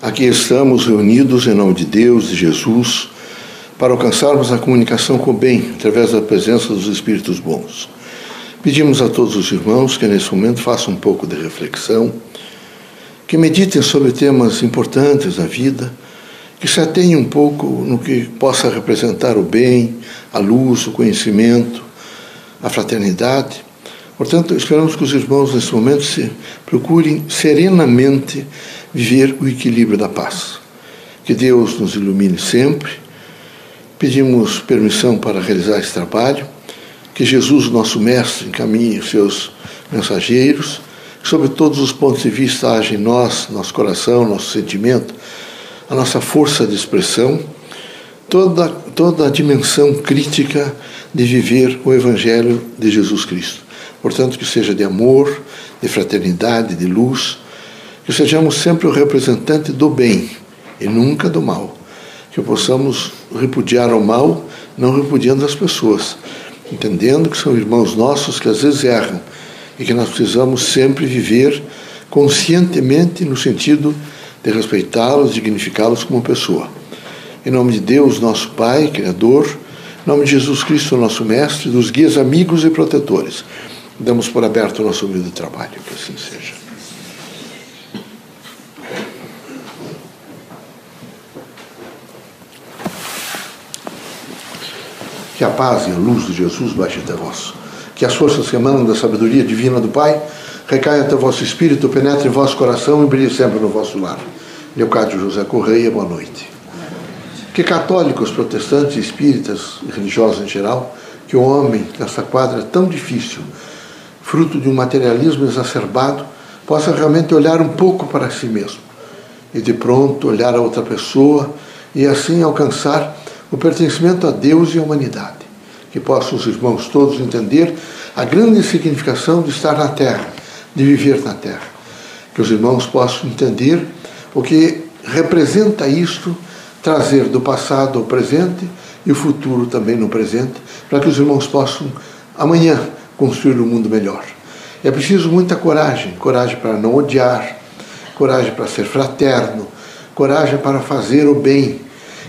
Aqui estamos reunidos em nome de Deus, de Jesus, para alcançarmos a comunicação com o bem através da presença dos Espíritos bons. Pedimos a todos os irmãos que nesse momento façam um pouco de reflexão, que meditem sobre temas importantes da vida, que se atenham um pouco no que possa representar o bem, a luz, o conhecimento, a fraternidade. Portanto, esperamos que os irmãos nesse momento se procurem serenamente viver o equilíbrio da paz. Que Deus nos ilumine sempre. Pedimos permissão para realizar esse trabalho. Que Jesus, nosso Mestre, encaminhe os seus mensageiros. Que, sobre todos os pontos de vista, haja em nós, nosso coração, nosso sentimento, a nossa força de expressão, toda, toda a dimensão crítica de viver o Evangelho de Jesus Cristo. Portanto, que seja de amor, de fraternidade, de luz, que sejamos sempre o representante do bem e nunca do mal. Que possamos repudiar o mal, não repudiando as pessoas, entendendo que são irmãos nossos que às vezes erram e que nós precisamos sempre viver conscientemente no sentido de respeitá-los, dignificá-los como pessoa. Em nome de Deus, nosso Pai, Criador, em nome de Jesus Cristo, nosso Mestre, dos guias amigos e protetores, damos por aberto o nosso humilde trabalho, que assim seja. Que a paz e a luz de Jesus baixe até vós. Que as forças que emanam da sabedoria divina do Pai recaiam até vosso espírito, penetre em vosso coração e brilhe sempre no vosso lar. Leocádio José Correia, boa noite. Que católicos, protestantes, espíritas e religiosos em geral, que o homem, nessa quadra tão difícil, fruto de um materialismo exacerbado, possa realmente olhar um pouco para si mesmo e de pronto olhar a outra pessoa e assim alcançar o pertencimento a Deus e à humanidade. Que possam os irmãos todos entender a grande significação de estar na Terra, de viver na Terra. Que os irmãos possam entender o que representa isto, trazer do passado ao presente e o futuro também no presente, para que os irmãos possam amanhã construir um mundo melhor. É preciso muita coragem coragem para não odiar, coragem para ser fraterno, coragem para fazer o bem.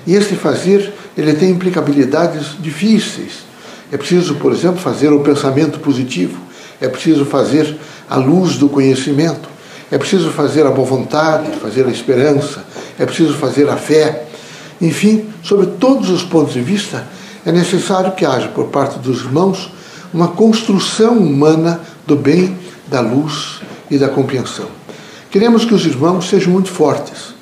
E este fazer ele tem implicabilidades difíceis. É preciso, por exemplo, fazer o pensamento positivo, é preciso fazer a luz do conhecimento, é preciso fazer a boa vontade, fazer a esperança, é preciso fazer a fé. Enfim, sobre todos os pontos de vista, é necessário que haja por parte dos irmãos uma construção humana do bem, da luz e da compreensão. Queremos que os irmãos sejam muito fortes.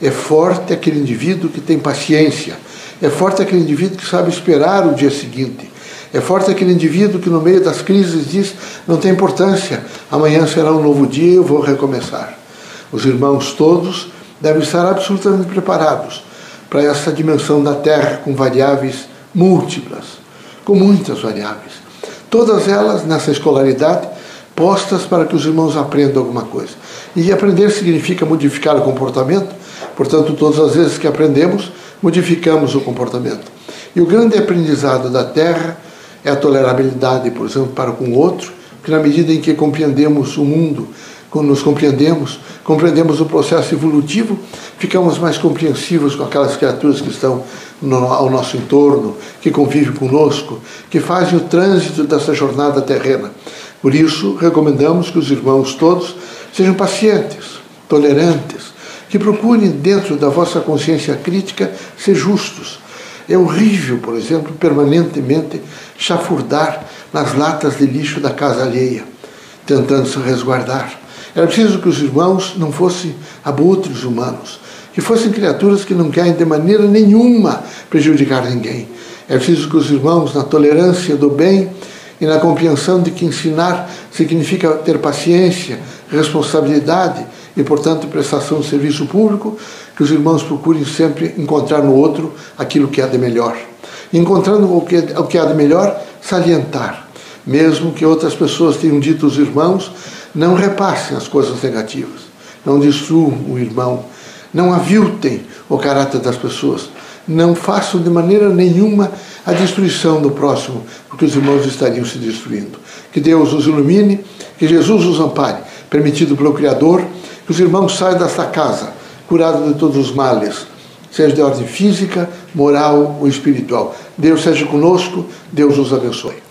É forte aquele indivíduo que tem paciência, é forte aquele indivíduo que sabe esperar o dia seguinte. É forte aquele indivíduo que, no meio das crises, diz: não tem importância, amanhã será um novo dia e eu vou recomeçar. Os irmãos todos devem estar absolutamente preparados para essa dimensão da Terra com variáveis múltiplas, com muitas variáveis. Todas elas, nessa escolaridade, postas para que os irmãos aprendam alguma coisa. E aprender significa modificar o comportamento, portanto, todas as vezes que aprendemos, modificamos o comportamento. E o grande aprendizado da Terra é a tolerabilidade, por exemplo, para com o outro, que na medida em que compreendemos o mundo, quando nos compreendemos, compreendemos o processo evolutivo, ficamos mais compreensivos com aquelas criaturas que estão no, ao nosso entorno, que convivem conosco, que fazem o trânsito dessa jornada terrena. Por isso, recomendamos que os irmãos todos sejam pacientes, tolerantes, que procurem, dentro da vossa consciência crítica, ser justos. É horrível, por exemplo, permanentemente chafurdar nas latas de lixo da casa alheia, tentando se resguardar. Era preciso que os irmãos não fossem abutres humanos, que fossem criaturas que não querem de maneira nenhuma prejudicar ninguém. É preciso que os irmãos, na tolerância do bem e na compreensão de que ensinar significa ter paciência, responsabilidade, e, portanto, prestação de serviço público, que os irmãos procurem sempre encontrar no outro aquilo que há de melhor. Encontrando o que, o que há de melhor, salientar. Mesmo que outras pessoas tenham dito aos irmãos, não repassem as coisas negativas, não destruam o irmão, não aviltem o caráter das pessoas, não façam de maneira nenhuma a destruição do próximo, porque os irmãos estariam se destruindo. Que Deus os ilumine, que Jesus os ampare, permitido pelo Criador que os irmãos saiam desta casa curado de todos os males, seja de ordem física, moral ou espiritual. Deus seja conosco, Deus nos abençoe.